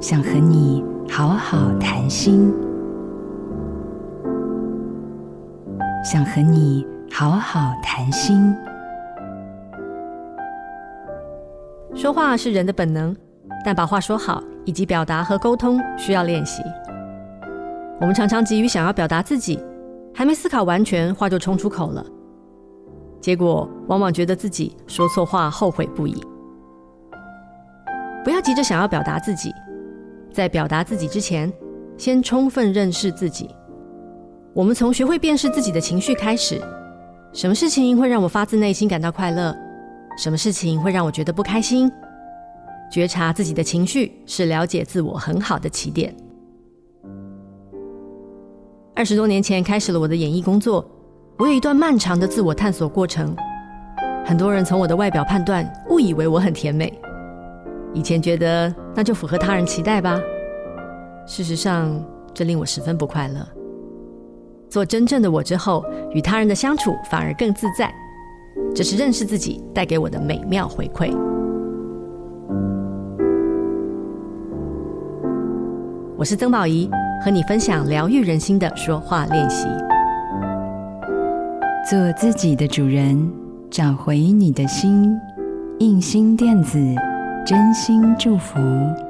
想和你好好谈心，想和你好好谈心。说话是人的本能，但把话说好以及表达和沟通需要练习。我们常常急于想要表达自己，还没思考完全，话就冲出口了，结果往往觉得自己说错话，后悔不已。不要急着想要表达自己，在表达自己之前，先充分认识自己。我们从学会辨识自己的情绪开始，什么事情会让我发自内心感到快乐？什么事情会让我觉得不开心？觉察自己的情绪是了解自我很好的起点。二十多年前开始了我的演艺工作，我有一段漫长的自我探索过程。很多人从我的外表判断，误以为我很甜美。以前觉得那就符合他人期待吧，事实上这令我十分不快乐。做真正的我之后，与他人的相处反而更自在。这是认识自己带给我的美妙回馈。我是曾宝仪。和你分享疗愈人心的说话练习，做自己的主人，找回你的心。印心电子，真心祝福。